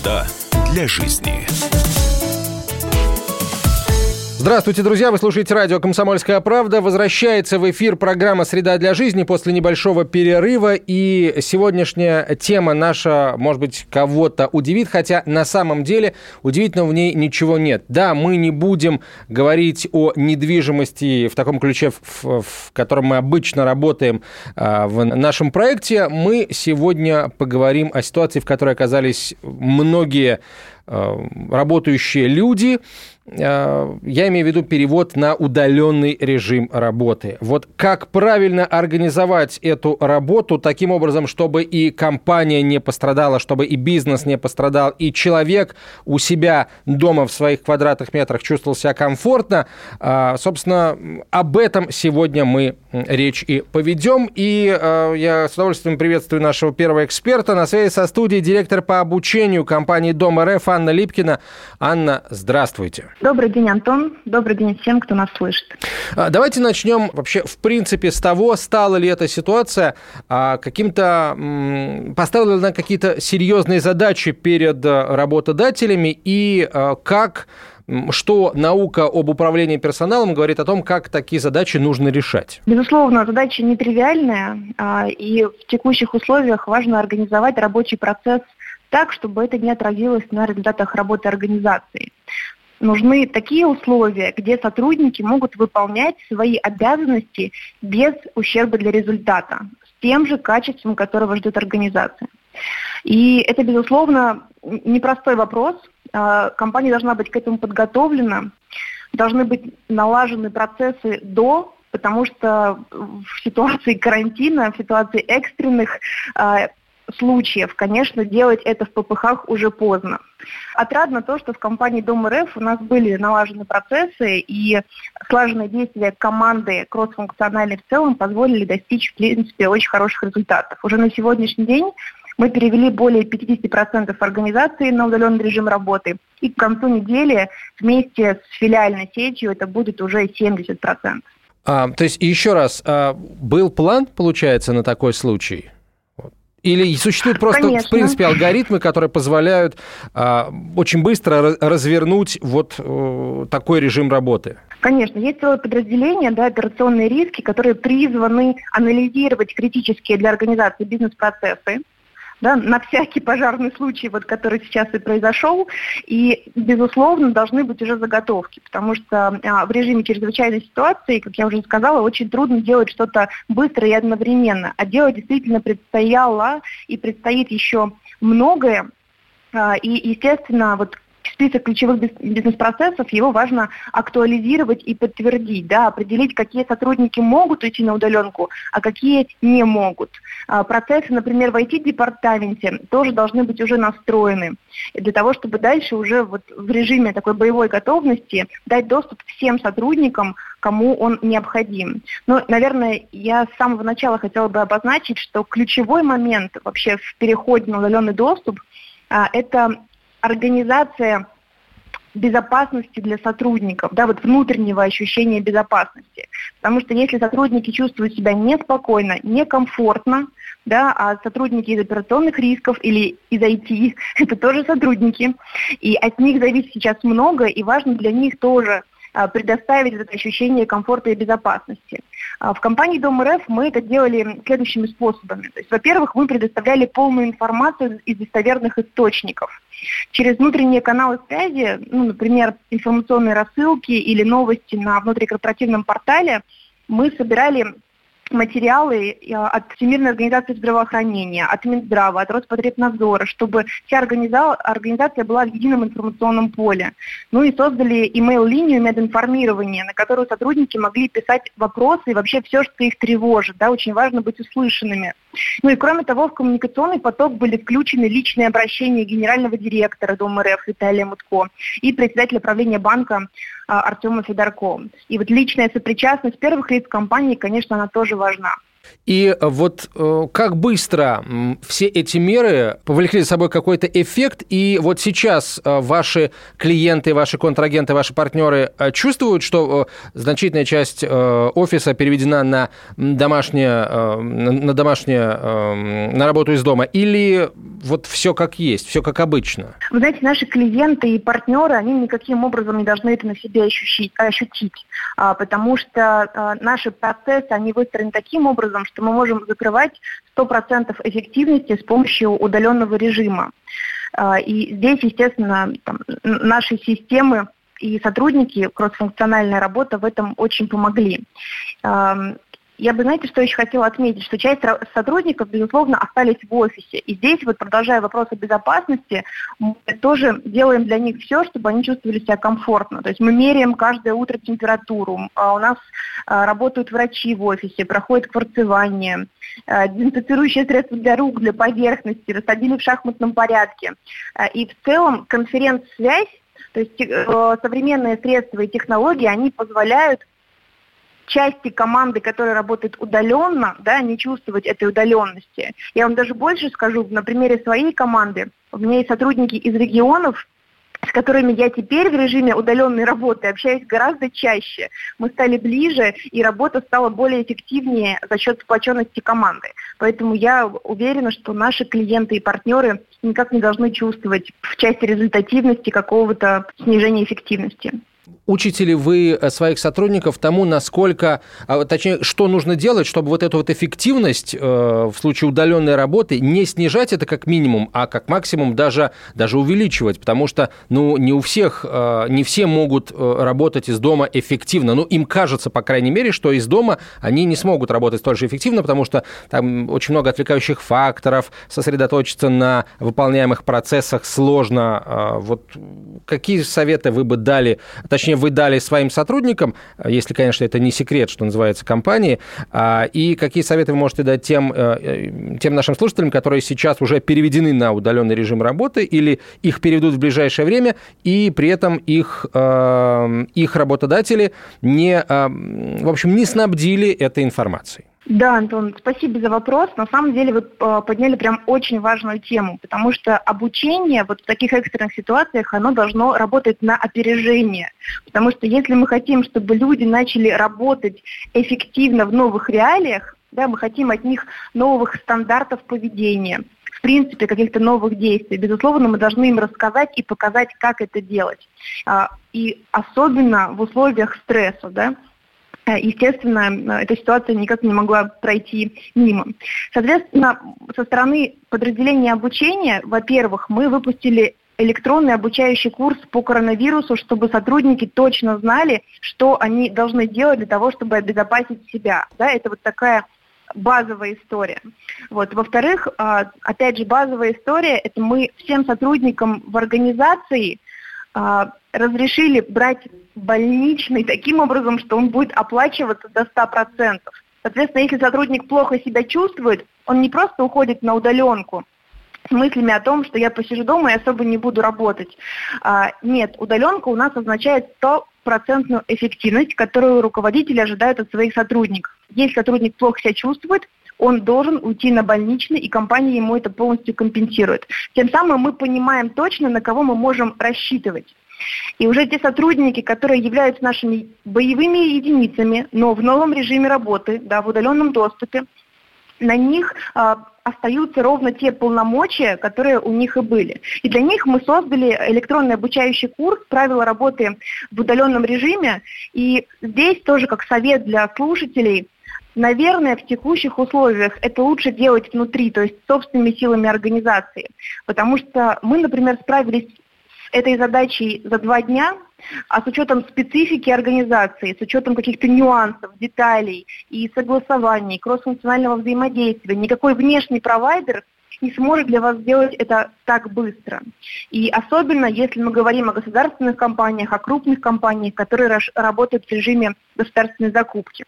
Среда для жизни. Здравствуйте, друзья! Вы слушаете радио «Комсомольская правда». Возвращается в эфир программа «Среда для жизни» после небольшого перерыва. И сегодняшняя тема наша, может быть, кого-то удивит, хотя на самом деле удивительного в ней ничего нет. Да, мы не будем говорить о недвижимости в таком ключе, в, в котором мы обычно работаем а, в нашем проекте. Мы сегодня поговорим о ситуации, в которой оказались многие а, работающие люди, я имею в виду перевод на удаленный режим работы. Вот как правильно организовать эту работу таким образом, чтобы и компания не пострадала, чтобы и бизнес не пострадал, и человек у себя дома в своих квадратных метрах чувствовал себя комфортно. А, собственно, об этом сегодня мы речь и поведем. И э, я с удовольствием приветствую нашего первого эксперта. На связи со студией директор по обучению компании Дом РФ Анна Липкина. Анна, здравствуйте. Добрый день, Антон. Добрый день всем, кто нас слышит. А, давайте начнем вообще, в принципе, с того, стала ли эта ситуация а, каким-то... Поставила ли она какие-то серьезные задачи перед а, работодателями и как что наука об управлении персоналом говорит о том, как такие задачи нужно решать? Безусловно, задача нетривиальная, и в текущих условиях важно организовать рабочий процесс так, чтобы это не отразилось на результатах работы организации нужны такие условия, где сотрудники могут выполнять свои обязанности без ущерба для результата, с тем же качеством, которого ждет организация. И это, безусловно, непростой вопрос. А, компания должна быть к этому подготовлена, должны быть налажены процессы до потому что в ситуации карантина, в ситуации экстренных а, случаев, конечно, делать это в ППХ уже поздно. Отрадно то, что в компании Дом РФ у нас были налажены процессы и слаженные действия команды кроссфункциональной в целом позволили достичь, в принципе, очень хороших результатов. Уже на сегодняшний день мы перевели более 50% организации на удаленный режим работы. И к концу недели вместе с филиальной сетью это будет уже 70%. А, то есть, еще раз, а, был план, получается, на такой случай? Или существуют просто, Конечно. в принципе, алгоритмы, которые позволяют а, очень быстро развернуть вот а, такой режим работы? Конечно, есть целое подразделение, да, операционные риски, которые призваны анализировать критические для организации бизнес-процессы, да, на всякий пожарный случай, вот, который сейчас и произошел. И, безусловно, должны быть уже заготовки, потому что а, в режиме чрезвычайной ситуации, как я уже сказала, очень трудно делать что-то быстро и одновременно. А делать действительно предстояло и предстоит еще многое. А, и, естественно, вот список ключевых бизнес-процессов, его важно актуализировать и подтвердить, да, определить, какие сотрудники могут уйти на удаленку, а какие не могут. А, процессы, например, в IT-департаменте тоже должны быть уже настроены для того, чтобы дальше уже вот в режиме такой боевой готовности дать доступ всем сотрудникам, кому он необходим. Но, наверное, я с самого начала хотела бы обозначить, что ключевой момент вообще в переходе на удаленный доступ а, – это организация безопасности для сотрудников, да, вот внутреннего ощущения безопасности. Потому что если сотрудники чувствуют себя неспокойно, некомфортно, да, а сотрудники из операционных рисков или из IT, это тоже сотрудники, и от них зависит сейчас много, и важно для них тоже а, предоставить это ощущение комфорта и безопасности. А, в компании Дом РФ мы это делали следующими способами. То есть, во-первых, мы предоставляли полную информацию из достоверных источников. Через внутренние каналы связи, ну, например, информационные рассылки или новости на внутрикорпоративном портале, мы собирали материалы э, от Всемирной организации здравоохранения, от Минздрава, от Роспотребнадзора, чтобы вся организация была в едином информационном поле. Ну и создали email-линию мединформирования, на которую сотрудники могли писать вопросы и вообще все, что их тревожит. Да, очень важно быть услышанными. Ну и кроме того, в коммуникационный поток были включены личные обращения генерального директора Дома РФ Виталия Мутко и председателя правления банка а, Артема Федорко. И вот личная сопричастность первых лиц компании, конечно, она тоже важна. И вот э, как быстро все эти меры повлекли за собой какой-то эффект, и вот сейчас э, ваши клиенты, ваши контрагенты, ваши партнеры э, чувствуют, что значительная часть офиса переведена на домашнее, на домашнее, на работу из дома, или вот все как есть, все как обычно? Вы знаете, наши клиенты и партнеры, они никаким образом не должны это на себе ощутить, ощутить а, потому что наши процессы, они выстроены таким образом, что мы можем закрывать 100% эффективности с помощью удаленного режима. А, и здесь, естественно, там, наши системы и сотрудники, кроссфункциональная работа в этом очень помогли. Я бы, знаете, что еще хотела отметить, что часть сотрудников, безусловно, остались в офисе. И здесь, вот продолжая вопрос о безопасности, мы тоже делаем для них все, чтобы они чувствовали себя комфортно. То есть мы меряем каждое утро температуру, а у нас а, работают врачи в офисе, проходит кварцевание, а, дезинфицирующие средства для рук, для поверхности, рассадили в шахматном порядке. И в целом конференц-связь то есть э, современные средства и технологии, они позволяют части команды, которая работает удаленно, да, не чувствовать этой удаленности. Я вам даже больше скажу, на примере своей команды, у меня есть сотрудники из регионов, с которыми я теперь в режиме удаленной работы общаюсь гораздо чаще. Мы стали ближе, и работа стала более эффективнее за счет сплоченности команды. Поэтому я уверена, что наши клиенты и партнеры никак не должны чувствовать в части результативности какого-то снижения эффективности. Учите ли вы э, своих сотрудников тому, насколько, а, точнее, что нужно делать, чтобы вот эту вот эффективность э, в случае удаленной работы не снижать это как минимум, а как максимум даже, даже увеличивать, потому что, ну, не у всех, э, не все могут работать из дома эффективно. Ну, им кажется, по крайней мере, что из дома они не смогут работать столь же эффективно, потому что там очень много отвлекающих факторов, сосредоточиться на выполняемых процессах сложно. Вот какие советы вы бы дали, точнее, вы дали своим сотрудникам, если, конечно, это не секрет, что называется, компании, а, и какие советы вы можете дать тем, э, э, тем нашим слушателям, которые сейчас уже переведены на удаленный режим работы или их переведут в ближайшее время, и при этом их, э, их работодатели не, в общем, не снабдили этой информацией? Да, Антон, спасибо за вопрос. На самом деле вы э, подняли прям очень важную тему, потому что обучение вот в таких экстренных ситуациях, оно должно работать на опережение. Потому что если мы хотим, чтобы люди начали работать эффективно в новых реалиях, да, мы хотим от них новых стандартов поведения, в принципе, каких-то новых действий. Безусловно, мы должны им рассказать и показать, как это делать. А, и особенно в условиях стресса, да, естественно, эта ситуация никак не могла пройти мимо. Соответственно, со стороны подразделения обучения, во-первых, мы выпустили электронный обучающий курс по коронавирусу, чтобы сотрудники точно знали, что они должны делать для того, чтобы обезопасить себя. Да, это вот такая базовая история. Вот. Во-вторых, а, опять же, базовая история – это мы всем сотрудникам в организации а, разрешили брать больничный таким образом, что он будет оплачиваться до 100%. Соответственно, если сотрудник плохо себя чувствует, он не просто уходит на удаленку с мыслями о том, что я посижу дома и особо не буду работать. А, нет, удаленка у нас означает 100% эффективность, которую руководители ожидают от своих сотрудников. Если сотрудник плохо себя чувствует, он должен уйти на больничный, и компания ему это полностью компенсирует. Тем самым мы понимаем точно, на кого мы можем рассчитывать. И уже те сотрудники, которые являются нашими боевыми единицами, но в новом режиме работы, да, в удаленном доступе, на них а, остаются ровно те полномочия, которые у них и были. И для них мы создали электронный обучающий курс «Правила работы в удаленном режиме». И здесь тоже как совет для слушателей – Наверное, в текущих условиях это лучше делать внутри, то есть собственными силами организации. Потому что мы, например, справились этой задачей за два дня, а с учетом специфики организации, с учетом каких-то нюансов, деталей и согласований, кроссфункционального взаимодействия, никакой внешний провайдер не сможет для вас сделать это так быстро. И особенно, если мы говорим о государственных компаниях, о крупных компаниях, которые работают в режиме государственной закупки.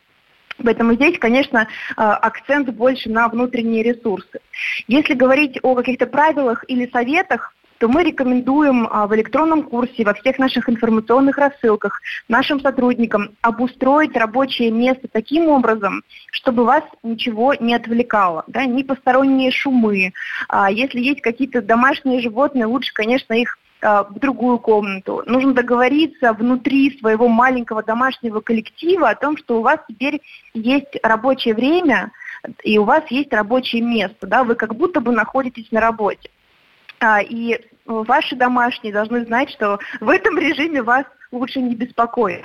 Поэтому здесь, конечно, а, акцент больше на внутренние ресурсы. Если говорить о каких-то правилах или советах, то мы рекомендуем а, в электронном курсе, во всех наших информационных рассылках нашим сотрудникам обустроить рабочее место таким образом, чтобы вас ничего не отвлекало, да, ни посторонние шумы. А если есть какие-то домашние животные, лучше, конечно, их а, в другую комнату. Нужно договориться внутри своего маленького домашнего коллектива о том, что у вас теперь есть рабочее время и у вас есть рабочее место, да, вы как будто бы находитесь на работе. и ваши домашние должны знать, что в этом режиме вас лучше не беспокоить.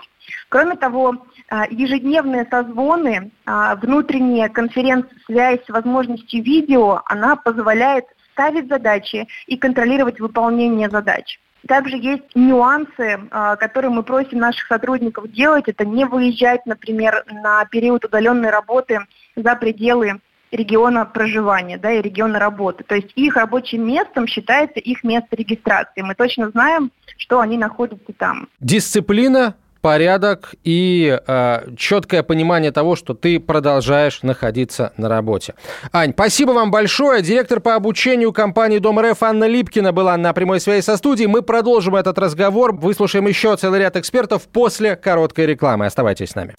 Кроме того, ежедневные созвоны, внутренняя конференц-связь с возможностью видео, она позволяет ставить задачи и контролировать выполнение задач. Также есть нюансы, а, которые мы просим наших сотрудников делать. Это не выезжать, например, на период удаленной работы за пределы региона проживания да, и региона работы. То есть их рабочим местом считается их место регистрации. Мы точно знаем, что они находятся там. Дисциплина порядок и э, четкое понимание того, что ты продолжаешь находиться на работе. Ань, спасибо вам большое. Директор по обучению компании Дом РФ Анна Липкина была на прямой связи со студией. Мы продолжим этот разговор, выслушаем еще целый ряд экспертов после короткой рекламы. Оставайтесь с нами.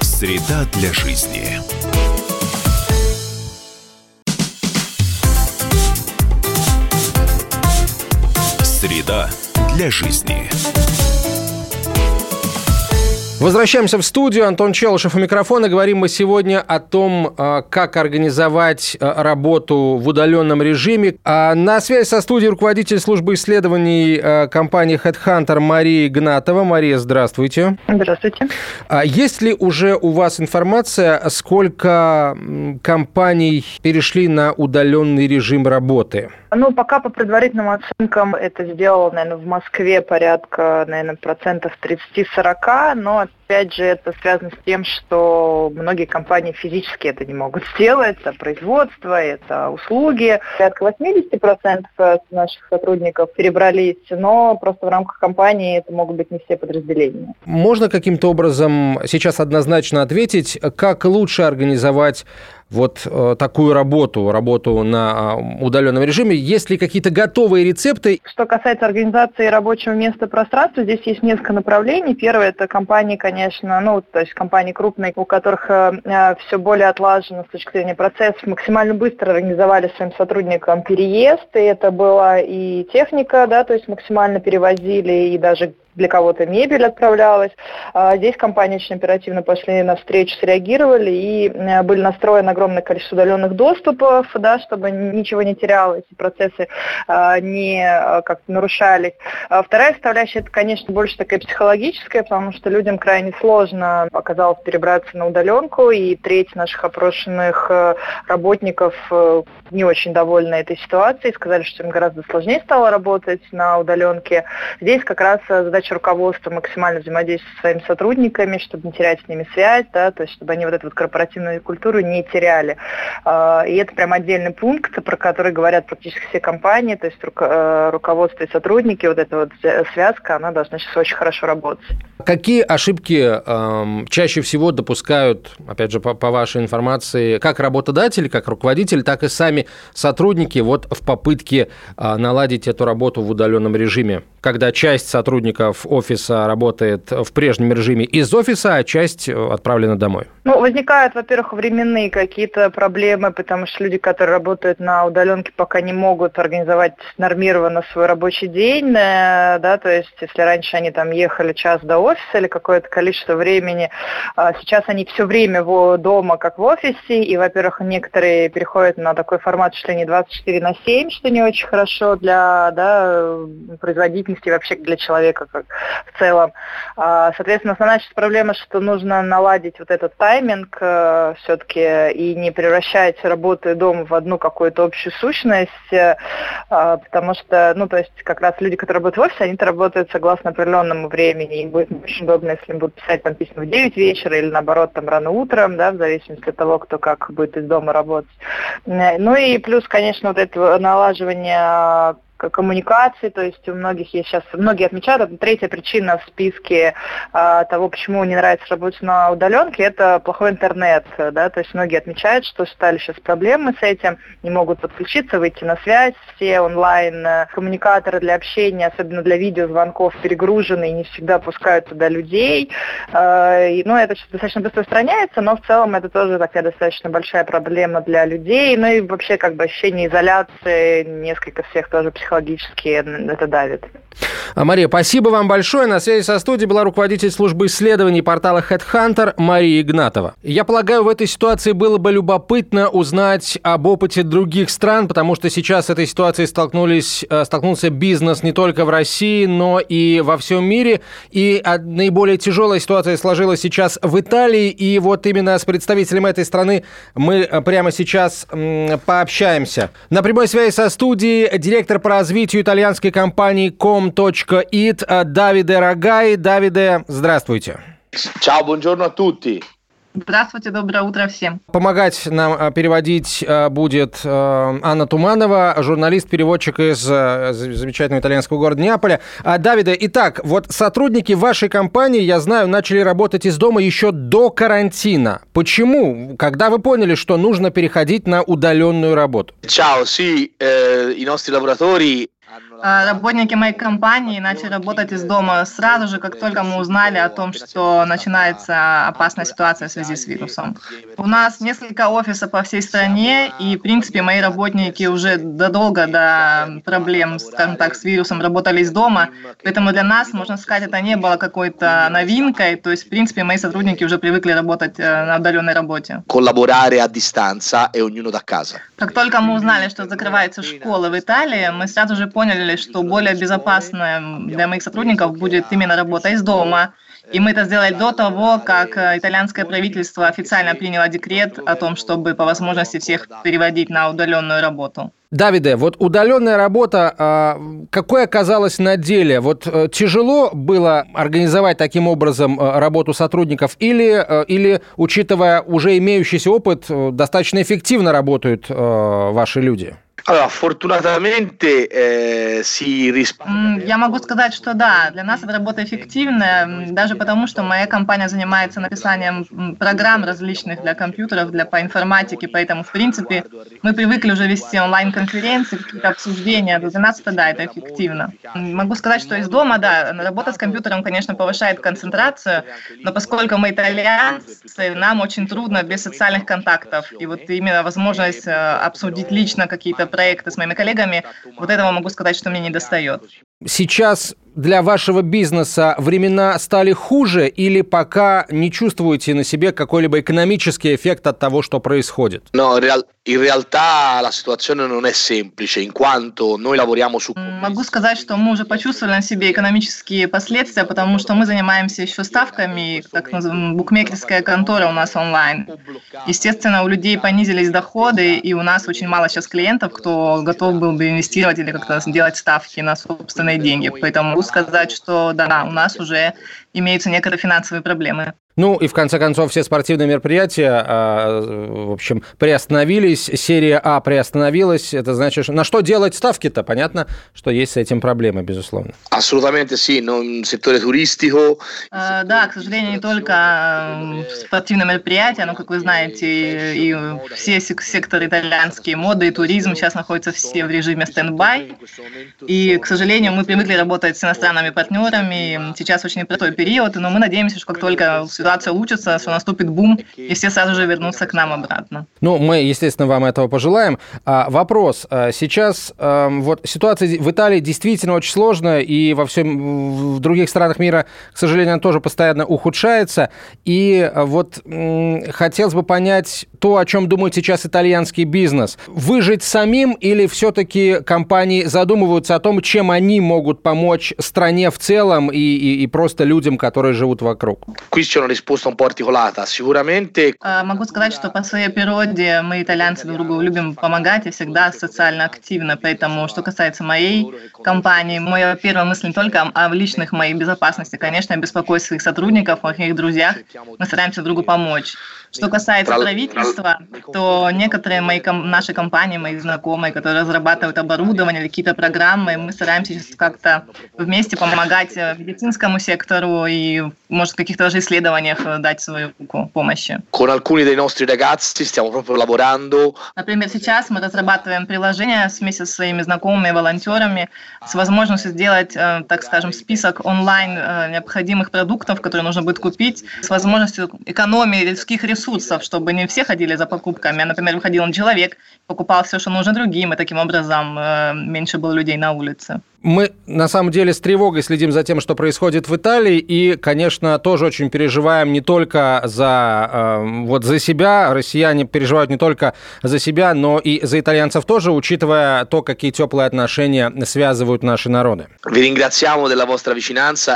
Среда для жизни. Среда для жизни. Возвращаемся в студию. Антон Челышев у микрофона. Говорим мы сегодня о том, а, как организовать а, работу в удаленном режиме. А, на связи со студией руководитель службы исследований компании HeadHunter Мария Игнатова. Мария, здравствуйте. Здравствуйте. Есть ли уже у вас информация, сколько компаний перешли на удаленный режим работы? Ну, пока по предварительным оценкам это сделало, наверное, в Москве порядка, наверное, процентов 30-40, но us опять же это связано с тем, что многие компании физически это не могут сделать, это производство, это услуги. Порядка 80% наших сотрудников перебрались, но просто в рамках компании это могут быть не все подразделения. Можно каким-то образом сейчас однозначно ответить, как лучше организовать вот э, такую работу, работу на э, удаленном режиме? Есть ли какие-то готовые рецепты? Что касается организации рабочего места пространства, здесь есть несколько направлений. Первое – это компании, конечно, ну, то есть компании крупные, у которых э, э все более отлажено с точки зрения процессов, максимально быстро организовали своим сотрудникам переезд, и это была и техника, да, то есть максимально перевозили, и даже для кого-то мебель отправлялась. А здесь компании очень оперативно пошли на встречу, среагировали и э, были настроены огромное количество удаленных доступов, да, чтобы ничего не терялось, процессы а, не а, как нарушались. А вторая составляющая, это, конечно, больше такая психологическая, потому что людям крайне сложно оказалось перебраться на удаленку, и треть наших опрошенных э, работников э, не очень довольны этой ситуацией, сказали, что им гораздо сложнее стало работать на удаленке. Здесь как раз задача задача руководства максимально взаимодействовать со своими сотрудниками, чтобы не терять с ними связь, да, то есть чтобы они вот эту вот корпоративную культуру не теряли. А, и это прям отдельный пункт, про который говорят практически все компании, то есть э, руководство и сотрудники, вот эта вот связка, она должна сейчас очень хорошо работать. Какие ошибки э, чаще всего допускают, опять же, по, по вашей информации, как работодатели, как руководители, так и сами сотрудники вот в попытке э, наладить эту работу в удаленном режиме? когда часть сотрудников офиса работает в прежнем режиме из офиса, а часть э, отправлена домой? Ну, возникают, во-первых, временные какие-то проблемы, потому что люди, которые работают на удаленке, пока не могут организовать нормированно свой рабочий день, э, да, то есть если раньше они там ехали час до офиса или какое-то количество времени, а сейчас они все время дома, как в офисе, и, во-первых, некоторые переходят на такой формат, что не 24 на 7, что не очень хорошо для да, производителей деятельности вообще для человека как в целом. А, соответственно, основная сейчас проблема, что нужно наладить вот этот тайминг э, все-таки и не превращать работу и дом в одну какую-то общую сущность, э, а, потому что, ну, то есть как раз люди, которые работают в офисе, они-то работают согласно определенному времени, и будет очень удобно, если им будут писать там письма в 9 вечера или наоборот там рано утром, да, в зависимости от того, кто как будет из дома работать. Э, ну и плюс, конечно, вот это налаживание коммуникации, то есть у многих есть сейчас, многие отмечают, это третья причина в списке а, того, почему не нравится работать на удаленке, это плохой интернет, да, то есть многие отмечают, что стали сейчас проблемы с этим, не могут подключиться, выйти на связь, все онлайн э, коммуникаторы для общения, особенно для видеозвонков, перегружены и не всегда пускают туда людей, а, и, ну, это сейчас достаточно быстро устраняется, но в целом это тоже такая достаточно большая проблема для людей, ну и вообще как бы ощущение изоляции, несколько всех тоже психологических психологически это давит. А, Мария, спасибо вам большое. На связи со студией была руководитель службы исследований портала Headhunter Мария Игнатова. Я полагаю, в этой ситуации было бы любопытно узнать об опыте других стран, потому что сейчас с этой ситуацией столкнулись, э, столкнулся бизнес не только в России, но и во всем мире. И наиболее тяжелая ситуация сложилась сейчас в Италии. И вот именно с представителем этой страны мы э, прямо сейчас пообщаемся. На прямой связи со студией директор по развитию итальянской компании Com It Давиде Рогай. Давиде, здравствуйте. Ciao, buongiorno a. Здравствуйте, доброе утро всем. Помогать нам а, переводить а, будет а, Анна Туманова, журналист-переводчик из замечательного итальянского города Неаполя. Давида, итак, вот сотрудники вашей компании, я знаю, начали работать из дома еще до карантина. Почему? Когда вы поняли, что нужно переходить на удаленную работу? Ciao, sì, i nostri lavoratori а, работники моей компании начали работать из дома сразу же, как только мы узнали о том, что начинается опасная ситуация в связи с вирусом. У нас несколько офисов по всей стране, и, в принципе, мои работники уже додолго до проблем, скажем так, с вирусом работали из дома, поэтому для нас, можно сказать, это не было какой-то новинкой, то есть, в принципе, мои сотрудники уже привыкли работать э, на удаленной работе. Collaborare a distanza e ognuno da casa. Как только мы узнали, что закрываются школы в Италии, мы сразу же поняли, поняли, что более безопасная для моих сотрудников будет именно работа из дома. И мы это сделали до того, как э, итальянское правительство официально приняло декрет о том, чтобы по возможности всех переводить на удаленную работу. Давиде, вот удаленная работа, а, какой оказалась на деле? Вот э, тяжело было организовать таким образом э, работу сотрудников или, или учитывая уже имеющийся опыт, достаточно эффективно работают ваши люди? Allora, fortunatamente eh, si risparmia. Я могу сказать, что да, для нас эта работа эффективная, даже потому, что моя компания занимается написанием программ различных для компьютеров, для по информатике, поэтому, в принципе, мы привыкли уже вести онлайн-конференции, какие-то обсуждения. Для нас это, да, это эффективно. Могу сказать, что из дома, да, работа с компьютером, конечно, повышает концентрацию, но поскольку мы итальянцы, нам очень трудно без социальных контактов. И вот именно возможность э, обсудить лично какие-то проекты с моими коллегами, вот этого могу сказать, что мне не достает. Сейчас для вашего бизнеса времена стали хуже или пока не чувствуете на себе какой-либо экономический эффект от того, что происходит? No, in realtà la situazione non è semplice, in quanto noi lavoriamo su... Могу сказать, что мы уже почувствовали на себе экономические последствия, потому что мы занимаемся еще ставками, так называемая букмекерская контора у нас онлайн. Естественно, у людей понизились доходы, и у нас очень мало сейчас клиентов, кто готов был бы инвестировать или как-то делать ставки на собственные деньги. Поэтому сказать, что да, у нас уже имеются некоторые финансовые проблемы. Ну и в конце концов все спортивные мероприятия, а, в общем, приостановились. Серия А приостановилась. Это значит, на что делать ставки-то? Понятно, что есть с этим проблемы, безусловно. Абсолютно, sì, non settore turistico. А, да, к сожалению, не только спортивные мероприятия, но, как вы знаете, и все секторы итальянские, моды и туризм сейчас находятся все в режиме стендбай. И, к сожалению, мы привыкли работать с иностранными партнерами. Сейчас очень непростой период, но мы надеемся, что как только ситуация улучшится, что наступит бум, и все сразу же вернутся к нам обратно. Ну, мы, естественно, вам этого пожелаем. А, вопрос. А, сейчас а, вот ситуация в Италии действительно очень сложная, и во всем в других странах мира, к сожалению, она тоже постоянно ухудшается. И вот м, хотелось бы понять то, о чем думает сейчас итальянский бизнес. Выжить самим или все-таки компании задумываются о том, чем они могут помочь стране в целом и, и, и просто людям, которые живут вокруг? А, могу сказать, что по своей природе мы, итальянцы, друг другу любим помогать и всегда социально активно. Поэтому, что касается моей компании, моя первая мысль не только о личных моей безопасности. Конечно, я беспокоюсь своих сотрудников, о моих друзьях. Мы стараемся другу помочь. Что касается правительства, то некоторые мои, наши компании, мои знакомые, которые разрабатывают оборудование или какие-то программы, мы стараемся сейчас как-то вместе помогать э, медицинскому сектору и, может, каких-то даже исследований требованиях дать свою руку помощи. Con alcuni dei nostri ragazzi stiamo proprio lavorando. Например, сейчас мы разрабатываем приложение вместе со своими знакомыми волонтерами с возможностью сделать, так скажем, список онлайн необходимых продуктов, которые нужно будет купить, с возможностью экономии людских ресурсов, чтобы не все ходили за покупками, а, например, выходил он человек, покупал все, что нужно другим, и таким образом меньше было людей на улице. Мы, на самом деле, с тревогой следим за тем, что происходит в Италии, и, конечно, тоже очень переживаем не только за, э, вот за себя, россияне переживают не только за себя, но и за итальянцев тоже, учитывая то, какие теплые отношения связывают наши народы.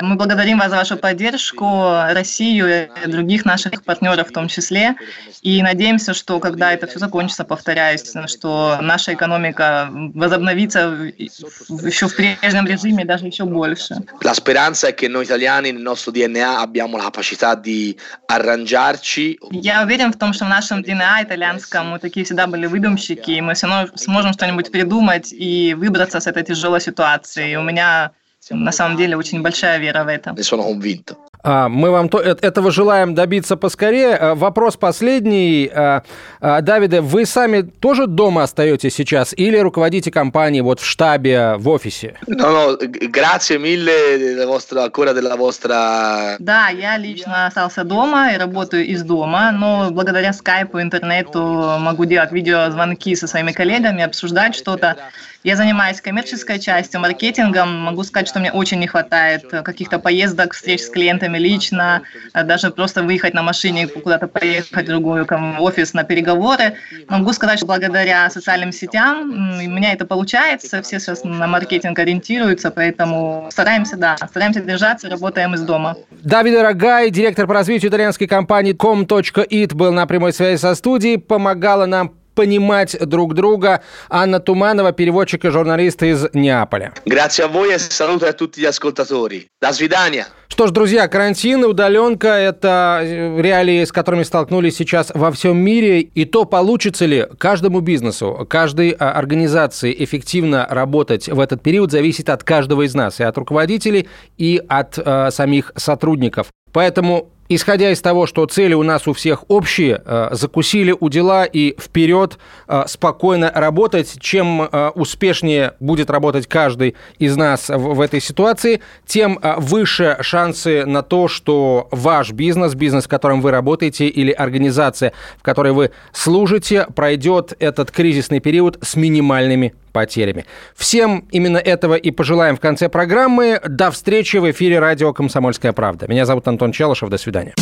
Мы благодарим вас за вашу поддержку, Россию и других наших партнеров в том числе, и надеемся, что когда это все закончится, повторяюсь, что наша экономика возобновится еще в прежнем режиме даже еще больше. La speranza è che noi italiani nel nostro DNA abbiamo la capacità di arrangiarci. Я уверен в том, что в нашем DNA итальянском мы такие всегда были выдумщики, и мы все равно сможем что-нибудь придумать и выбраться с этой тяжелой ситуации. И у меня на самом деле очень большая вера в это. Ne sono convinto. А, мы вам то, э, этого желаем добиться поскорее. А, вопрос последний. А, Давиде, вы сами тоже дома остаетесь сейчас или руководите компанией вот в штабе, в офисе? No, no, grazie mille della vostra, ancora della vostra... Да, я лично остался дома и работаю из дома, но благодаря скайпу, интернету могу делать видеозвонки со своими коллегами, обсуждать что-то. Я занимаюсь коммерческой частью, маркетингом. Могу сказать, что мне очень не хватает каких-то поездок, встреч с клиентами лично, даже просто выехать на машине куда-то поехать в другую офис на переговоры. Могу сказать, что благодаря социальным сетям у меня это получается. Все сейчас на маркетинг ориентируются, поэтому стараемся, да, стараемся держаться, работаем из дома. Давид Рогай, директор по развитию итальянской компании com.it, был на прямой связи со студией, помогала нам понимать друг друга. Анна Туманова, переводчик и журналист из Неаполя. Grazie a voi e saluto a tutti gli ascoltatori. До свидания. Что ж, друзья, карантин, удаленка – это реалии, с которыми столкнулись сейчас во всем мире. И то, получится ли каждому бизнесу, каждой а, организации эффективно работать в этот период, зависит от каждого из нас, и от руководителей, и от э, самих сотрудников. Поэтому исходя из того, что цели у нас у всех общие, э, закусили у дела и вперед э, спокойно работать. Чем э, успешнее будет работать каждый из нас в этой ситуации, тем выше шансы на то, что ваш бизнес, бизнес, в котором вы работаете, или организация, в которой вы служите, пройдет этот кризисный период с минимальными потерями. Всем именно этого и пожелаем в конце программы. До встречи в эфире радио «Комсомольская правда». Меня зовут Антон Челышев. До свидания.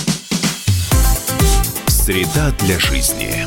Среда для жизни.